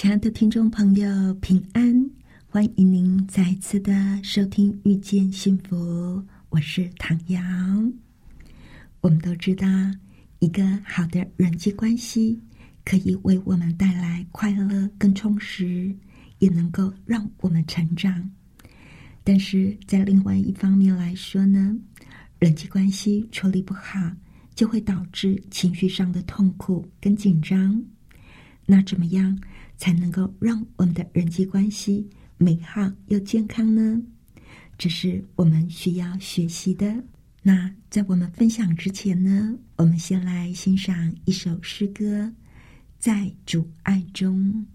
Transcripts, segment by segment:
亲爱的听众朋友，平安！欢迎您再次的收听《遇见幸福》，我是唐瑶。我们都知道，一个好的人际关系可以为我们带来快乐跟充实，也能够让我们成长。但是在另外一方面来说呢，人际关系处理不好，就会导致情绪上的痛苦跟紧张。那怎么样？才能够让我们的人际关系美好又健康呢？这是我们需要学习的。那在我们分享之前呢，我们先来欣赏一首诗歌，《在阻碍中》。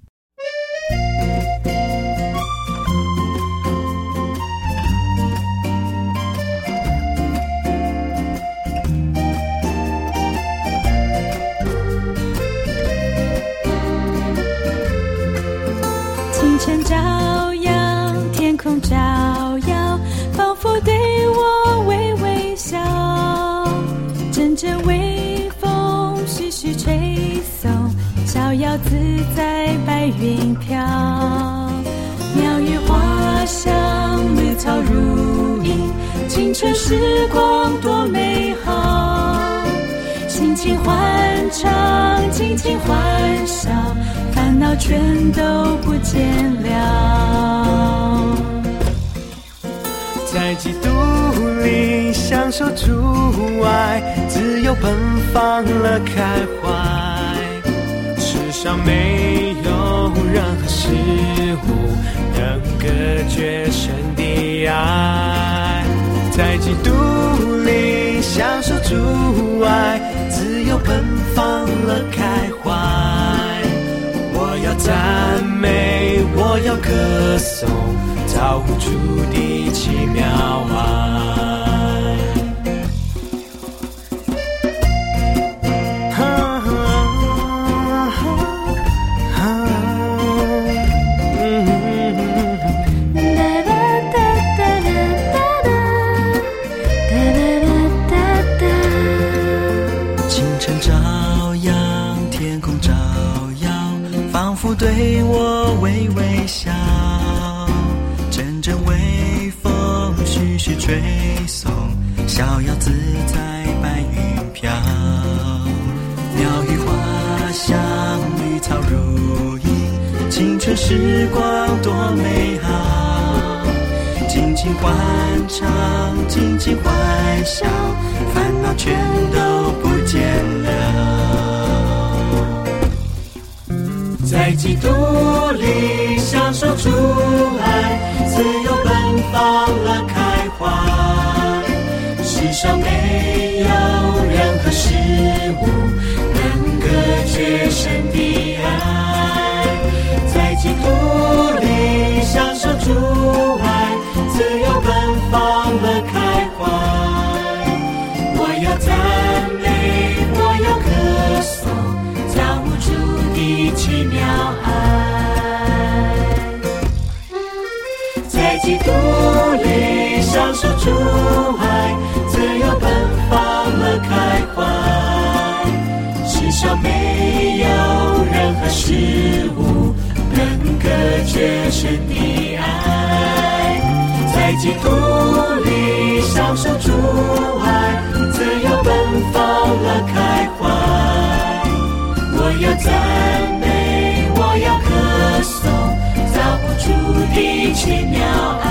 逍遥自在白云飘，鸟语花香，绿草如茵，青春时光多美好。心情欢畅，尽情欢笑，烦恼全都不见了。在基督里享受主爱，自由奔放了开怀。世上没有任何事物能隔绝神的爱，在基督里享受主爱，自由奔放了开怀。要赞美，我要歌颂，造物主的奇妙啊。努力享受主爱，自由奔放乐开怀。世上没有任何事物能隔绝神事物能隔绝神的爱。在基督里享受主爱，自由奔放了开怀。我要赞美，我要歌颂。主的奇妙爱。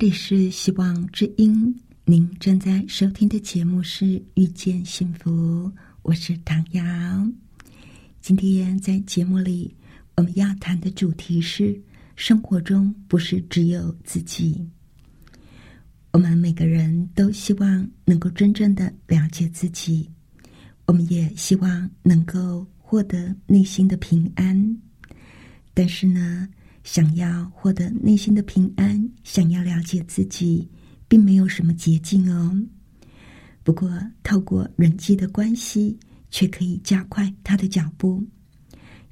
这里是希望之音，您正在收听的节目是《遇见幸福》，我是唐瑶。今天在节目里，我们要谈的主题是：生活中不是只有自己。我们每个人都希望能够真正的了解自己，我们也希望能够获得内心的平安。但是呢？想要获得内心的平安，想要了解自己，并没有什么捷径哦。不过，透过人际的关系，却可以加快他的脚步。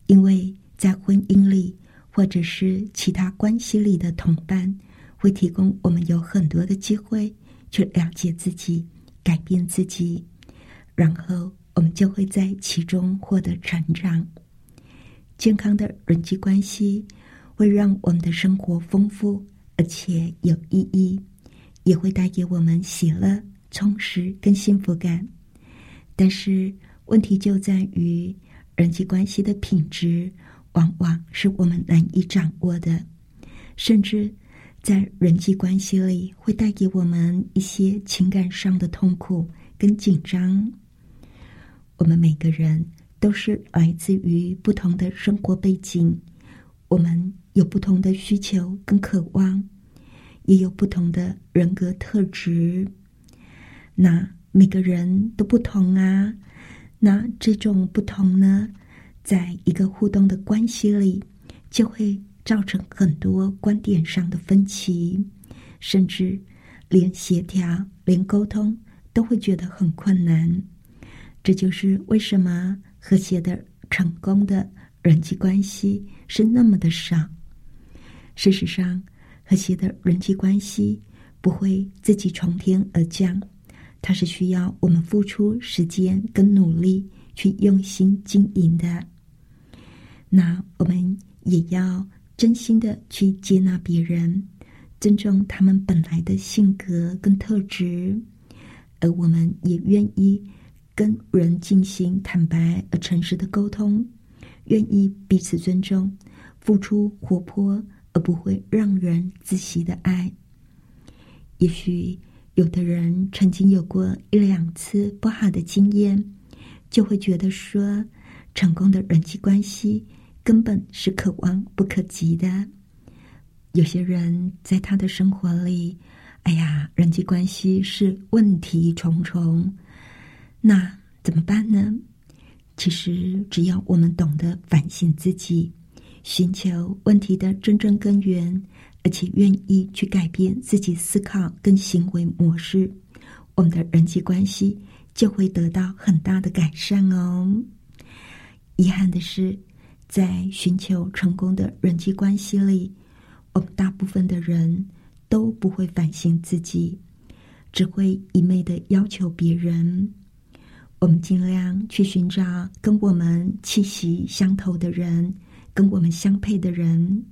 因为在婚姻里，或者是其他关系里的同伴，会提供我们有很多的机会去了解自己、改变自己，然后我们就会在其中获得成长。健康的人际关系。会让我们的生活丰富而且有意义，也会带给我们喜乐、充实跟幸福感。但是问题就在于，人际关系的品质往往是我们难以掌握的，甚至在人际关系里会带给我们一些情感上的痛苦跟紧张。我们每个人都是来自于不同的生活背景，我们。有不同的需求跟渴望，也有不同的人格特质。那每个人都不同啊。那这种不同呢，在一个互动的关系里，就会造成很多观点上的分歧，甚至连协调、连沟通都会觉得很困难。这就是为什么和谐的、成功的人际关系是那么的少。事实上，和谐的人际关系不会自己从天而降，它是需要我们付出时间跟努力去用心经营的。那我们也要真心的去接纳别人，尊重他们本来的性格跟特质，而我们也愿意跟人进行坦白而诚实的沟通，愿意彼此尊重，付出活泼。而不会让人窒息的爱。也许有的人曾经有过一两次不好的经验，就会觉得说，成功的人际关系根本是可望不可及的。有些人在他的生活里，哎呀，人际关系是问题重重。那怎么办呢？其实，只要我们懂得反省自己。寻求问题的真正根源，而且愿意去改变自己思考跟行为模式，我们的人际关系就会得到很大的改善哦。遗憾的是，在寻求成功的人际关系里，我们大部分的人都不会反省自己，只会一昧的要求别人。我们尽量去寻找跟我们气息相投的人。跟我们相配的人，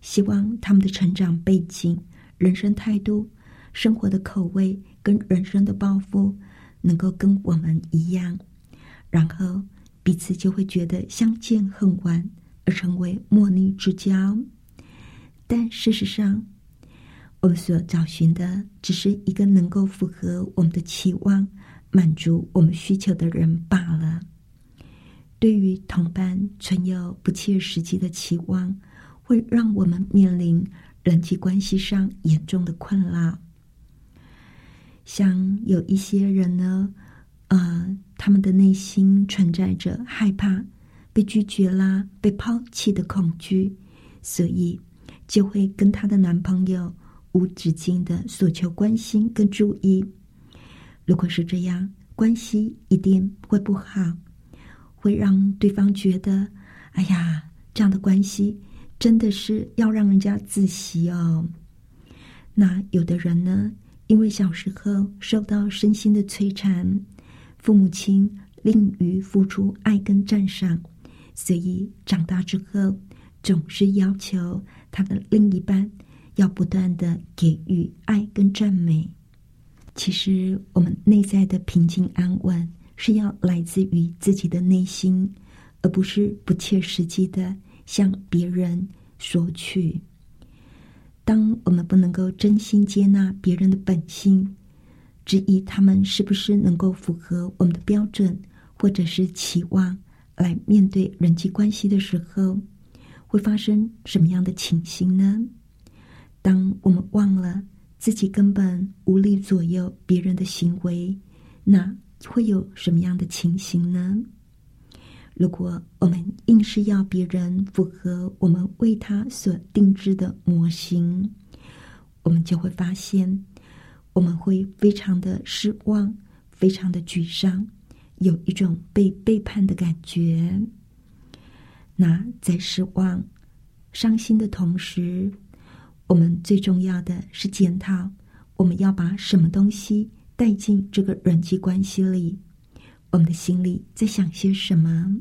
希望他们的成长背景、人生态度、生活的口味跟人生的抱负能够跟我们一样，然后彼此就会觉得相见恨晚，而成为莫逆之交。但事实上，我们所找寻的只是一个能够符合我们的期望、满足我们需求的人罢了。对于同伴存有不切实际的期望，会让我们面临人际关系上严重的困扰。像有一些人呢，呃，他们的内心存在着害怕被拒绝啦、被抛弃的恐惧，所以就会跟她的男朋友无止境的索求关心跟注意。如果是这样，关系一定会不好。会让对方觉得，哎呀，这样的关系真的是要让人家自喜哦。那有的人呢，因为小时候受到身心的摧残，父母亲吝于付出爱跟赞赏，所以长大之后总是要求他的另一半要不断的给予爱跟赞美。其实我们内在的平静安稳。是要来自于自己的内心，而不是不切实际的向别人索取。当我们不能够真心接纳别人的本性，质疑他们是不是能够符合我们的标准或者是期望来面对人际关系的时候，会发生什么样的情形呢？当我们忘了自己根本无力左右别人的行为，那会有什么样的情形呢？如果我们硬是要别人符合我们为他所定制的模型，我们就会发现，我们会非常的失望，非常的沮丧，有一种被背叛的感觉。那在失望、伤心的同时，我们最重要的是检讨，我们要把什么东西带进这个人际关系里。我们的心里在想些什么？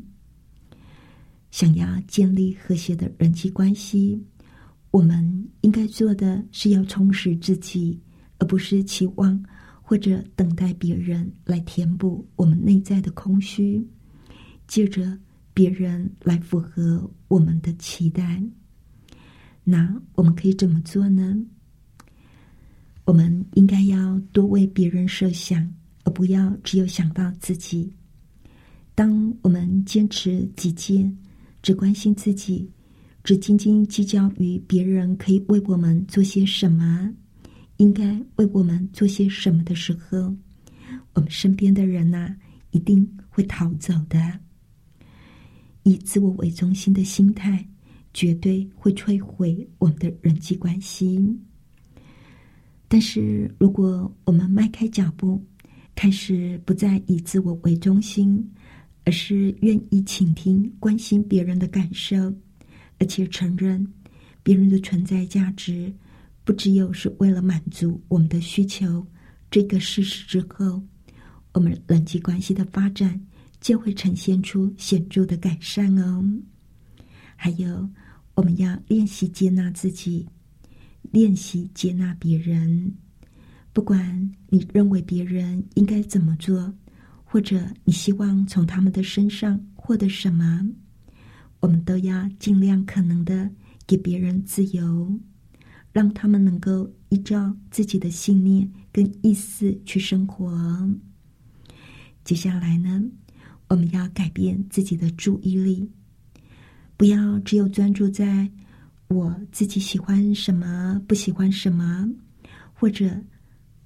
想要建立和谐的人际关系，我们应该做的是要充实自己，而不是期望或者等待别人来填补我们内在的空虚，借着别人来符合我们的期待。那我们可以怎么做呢？我们应该要多为别人设想。而不要只有想到自己。当我们坚持己见，只关心自己，只斤斤计较于别人可以为我们做些什么，应该为我们做些什么的时候，我们身边的人呐，一定会逃走的。以自我为中心的心态，绝对会摧毁我们的人际关系。但是，如果我们迈开脚步，开始不再以自我为中心，而是愿意倾听、关心别人的感受，而且承认别人的存在价值不只有是为了满足我们的需求这个事实之后，我们人际关系的发展就会呈现出显著的改善哦。还有，我们要练习接纳自己，练习接纳别人。不管你认为别人应该怎么做，或者你希望从他们的身上获得什么，我们都要尽量可能的给别人自由，让他们能够依照自己的信念跟意思去生活。接下来呢，我们要改变自己的注意力，不要只有专注在我自己喜欢什么、不喜欢什么，或者。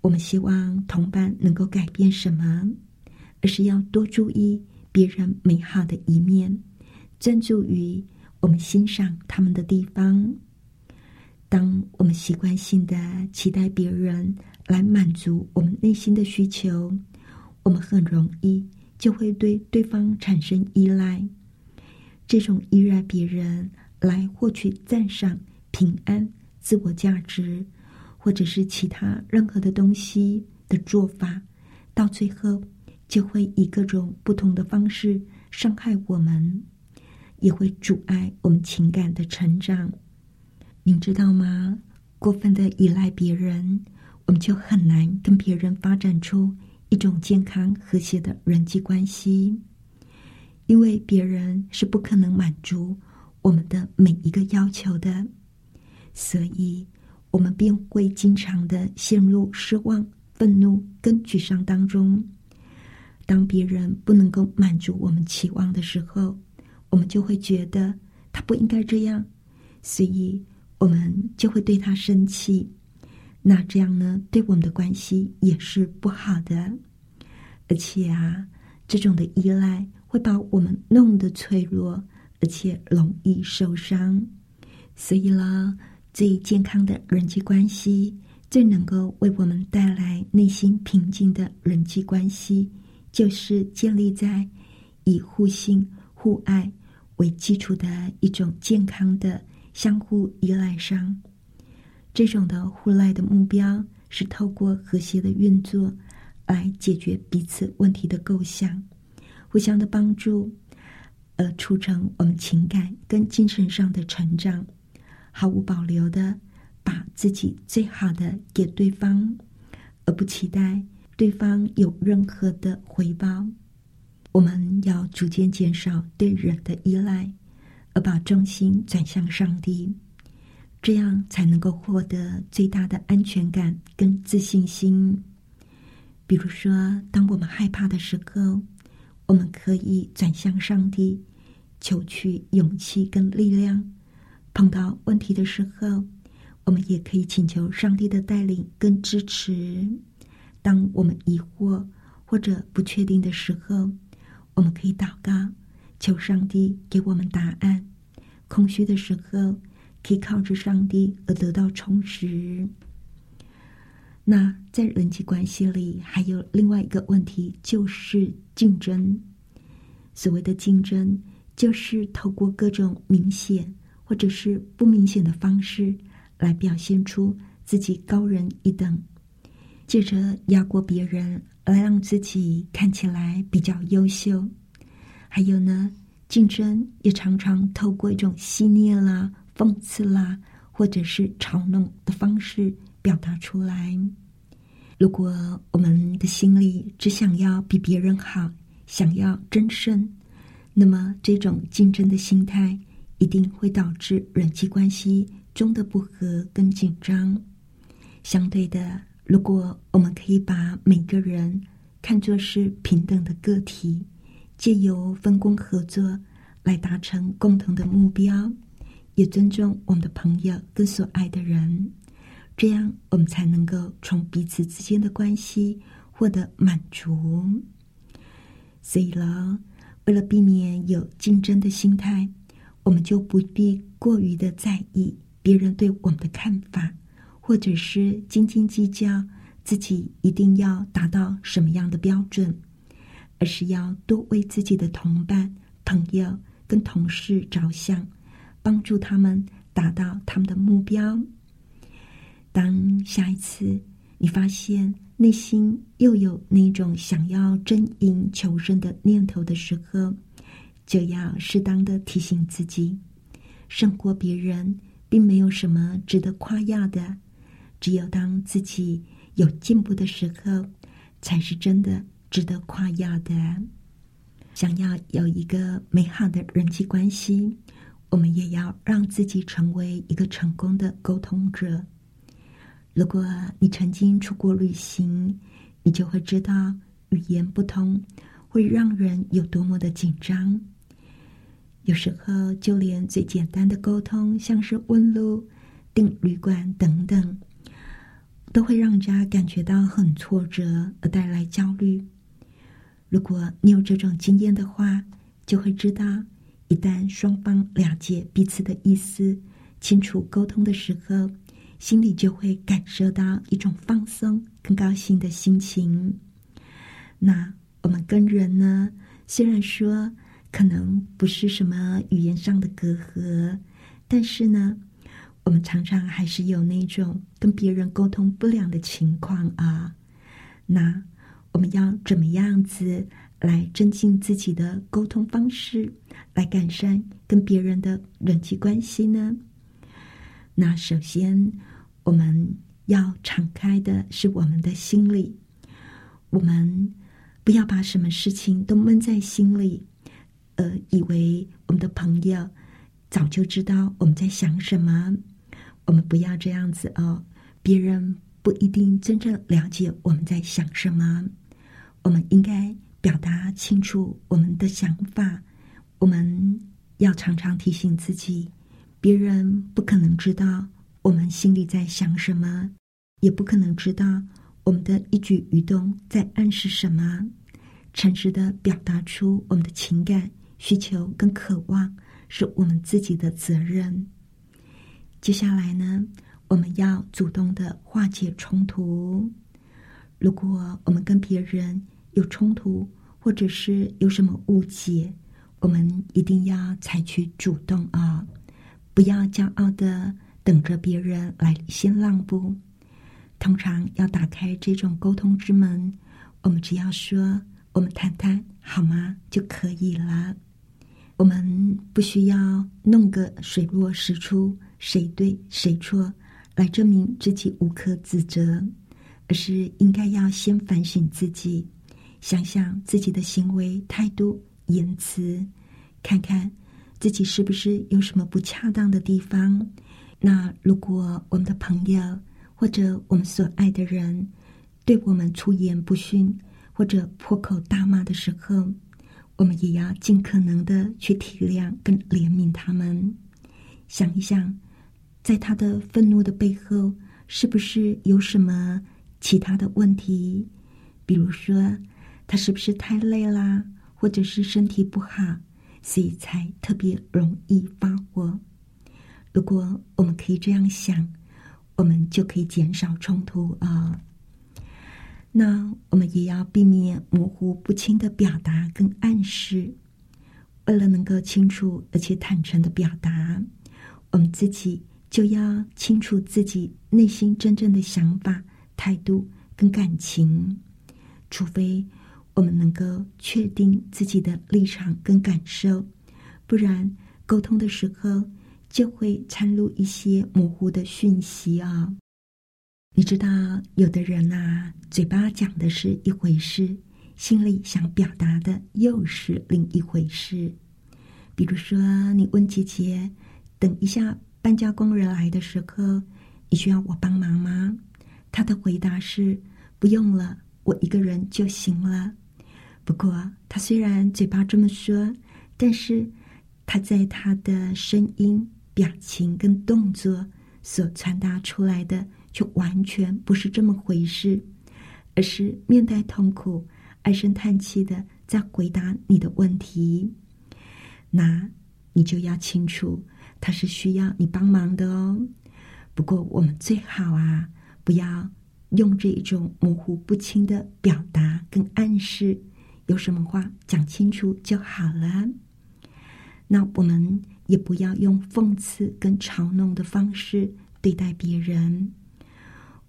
我们希望同伴能够改变什么，而是要多注意别人美好的一面，专注于我们欣赏他们的地方。当我们习惯性的期待别人来满足我们内心的需求，我们很容易就会对对方产生依赖。这种依赖别人来获取赞赏、平安、自我价值。或者是其他任何的东西的做法，到最后就会以各种不同的方式伤害我们，也会阻碍我们情感的成长。您知道吗？过分的依赖别人，我们就很难跟别人发展出一种健康和谐的人际关系，因为别人是不可能满足我们的每一个要求的，所以。我们便会经常的陷入失望、愤怒跟沮丧当中。当别人不能够满足我们期望的时候，我们就会觉得他不应该这样，所以我们就会对他生气。那这样呢，对我们的关系也是不好的。而且啊，这种的依赖会把我们弄得脆弱，而且容易受伤。所以啦。最健康的人际关系，最能够为我们带来内心平静的人际关系，就是建立在以互信、互爱为基础的一种健康的相互依赖上。这种的互赖的目标是透过和谐的运作来解决彼此问题的构想，互相的帮助，而促成我们情感跟精神上的成长。毫无保留的把自己最好的给对方，而不期待对方有任何的回报。我们要逐渐减少对人的依赖，而把重心转向上帝，这样才能够获得最大的安全感跟自信心。比如说，当我们害怕的时候，我们可以转向上帝，求取勇气跟力量；碰到问题的时候，我们也可以请求上帝的带领跟支持。当我们疑惑或者不确定的时候，我们可以祷告，求上帝给我们答案。空虚的时候，可以靠着上帝而得到充实。那在人际关系里，还有另外一个问题，就是竞争。所谓的竞争，就是透过各种明显或者是不明显的方式，来表现出自己高人一等，借着压过别人，来让自己看起来比较优秀。还有呢？竞争也常常透过一种戏谑啦、讽刺啦，或者是嘲弄的方式表达出来。如果我们的心里只想要比别人好，想要争胜，那么这种竞争的心态一定会导致人际关系中的不和跟紧张。相对的，如果我们可以把每个人看作是平等的个体。借由分工合作来达成共同的目标，也尊重我们的朋友跟所爱的人，这样我们才能够从彼此之间的关系获得满足。所以了，为了避免有竞争的心态，我们就不必过于的在意别人对我们的看法，或者是斤斤计较自己一定要达到什么样的标准。而是要多为自己的同伴、朋友跟同事着想，帮助他们达到他们的目标。当下一次你发现内心又有那种想要争赢求胜的念头的时候，就要适当的提醒自己：胜过别人并没有什么值得夸耀的，只有当自己有进步的时候，才是真的。值得夸耀的，想要有一个美好的人际关系，我们也要让自己成为一个成功的沟通者。如果你曾经出国旅行，你就会知道语言不通会让人有多么的紧张。有时候，就连最简单的沟通，像是问路、订旅馆等等，都会让人家感觉到很挫折，而带来焦虑。如果你有这种经验的话，就会知道，一旦双方了解彼此的意思、清楚沟通的时候，心里就会感受到一种放松、更高兴的心情。那我们跟人呢，虽然说可能不是什么语言上的隔阂，但是呢，我们常常还是有那种跟别人沟通不良的情况啊。那。我们要怎么样子来增进自己的沟通方式，来改善跟别人的人际关系呢？那首先，我们要敞开的是我们的心里，我们不要把什么事情都闷在心里，呃，以为我们的朋友早就知道我们在想什么。我们不要这样子哦，别人不一定真正了解我们在想什么。我们应该表达清楚我们的想法。我们要常常提醒自己，别人不可能知道我们心里在想什么，也不可能知道我们的一举一动在暗示什么。诚实的表达出我们的情感需求跟渴望，是我们自己的责任。接下来呢，我们要主动的化解冲突。如果我们跟别人有冲突，或者是有什么误解，我们一定要采取主动啊！不要骄傲的等着别人来先让步。通常要打开这种沟通之门，我们只要说“我们谈谈好吗”就可以了。我们不需要弄个水落石出、谁对谁错来证明自己无可指责。而是应该要先反省自己，想想自己的行为、态度、言辞，看看自己是不是有什么不恰当的地方，那如果我们的朋友或者我们所爱的人对我们出言不逊或者破口大骂的时候，我们也要尽可能的去体谅跟怜悯他们。想一想，在他的愤怒的背后，是不是有什么其他的问题？比如说，他是不是太累啦，或者是身体不好，所以才特别容易发火？如果我们可以这样想，我们就可以减少冲突啊。那我们也要避免模糊不清的表达跟暗示。为了能够清楚而且坦诚的表达，我们自己就要清楚自己内心真正的想法、态度跟感情。除非我们能够确定自己的立场跟感受，不然沟通的时候就会掺入一些模糊的讯息啊。你知道，有的人呐，嘴巴讲的是一回事，心里想表达的又是另一回事。比如说，你问姐姐：“等一下搬家工人来的时候，你需要我帮忙吗？”她的回答是：“不用了，我一个人就行了。”不过，她虽然嘴巴这么说，但是她在她的声音、表情跟动作所传达出来的。就完全不是这么回事，而是面带痛苦、唉声叹气的在回答你的问题。那你就要清楚，他是需要你帮忙的哦。不过我们最好啊，不要用这一种模糊不清的表达跟暗示，有什么话讲清楚就好了。那我们也不要用讽刺跟嘲弄的方式对待别人。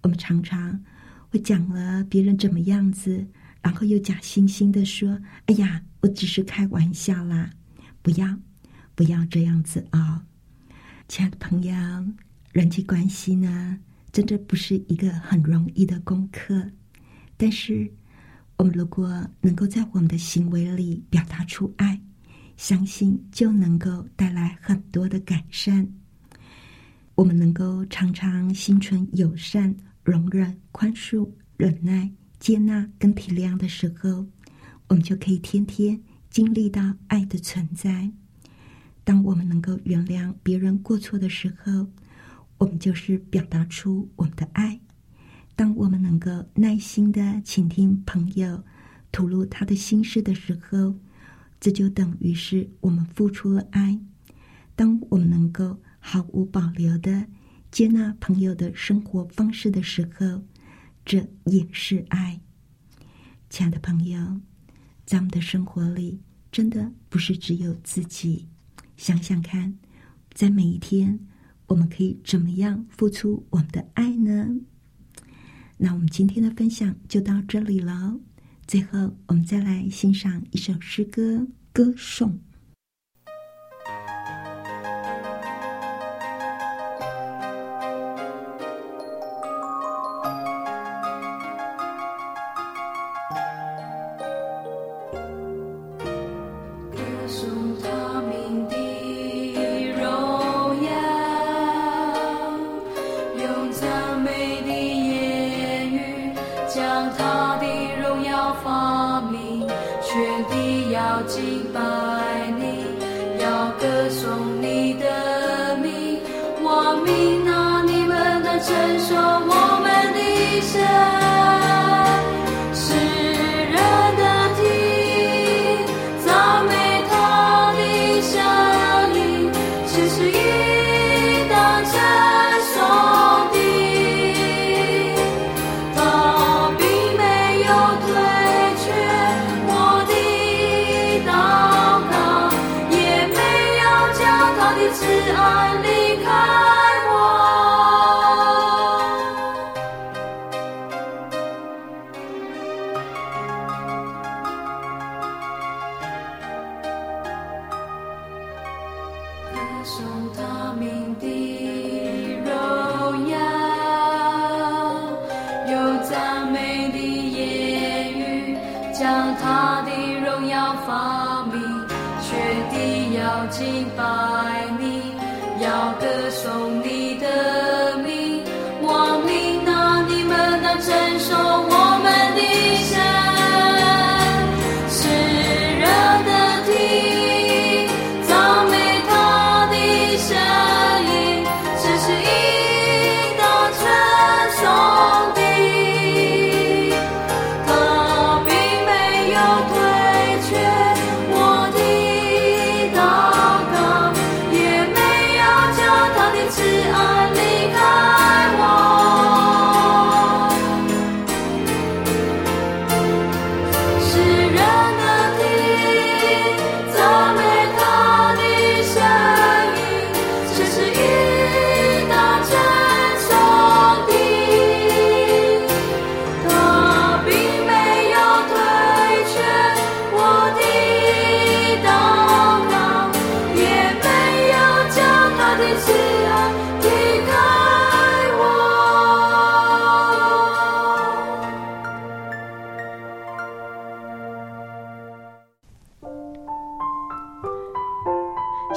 我们常常会讲了别人怎么样子，然后又假惺惺的说：“哎呀，我只是开玩笑啦！”不要，不要这样子啊，亲爱的朋友，人际关系呢，真的不是一个很容易的功课。但是，我们如果能够在我们的行为里表达出爱，相信就能够带来很多的改善。我们能够常常心存友善。容忍、宽恕、忍耐、接纳跟体谅的时候，我们就可以天天经历到爱的存在。当我们能够原谅别人过错的时候，我们就是表达出我们的爱。当我们能够耐心的倾听朋友吐露他的心事的时候，这就等于是我们付出了爱。当我们能够毫无保留的。接纳朋友的生活方式的时候，这也是爱。亲爱的朋友，在我们的生活里，真的不是只有自己。想想看，在每一天，我们可以怎么样付出我们的爱呢？那我们今天的分享就到这里了。最后，我们再来欣赏一首诗歌《歌颂》。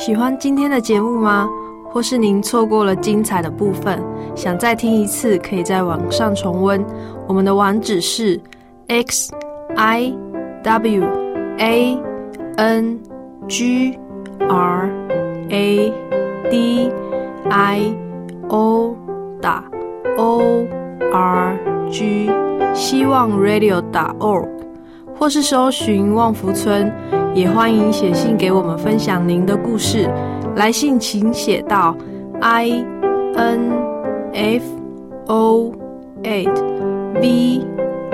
喜欢今天的节目吗？或是您错过了精彩的部分，想再听一次，可以在网上重温。我们的网址是 x i w a n g r a d i o 打 o r g，希望 radio 打 org，或是搜寻旺福村，也欢迎写信给我们分享您的故事。来信请写到 i n f o at v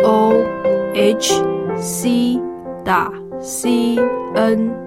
o h c 打 c n。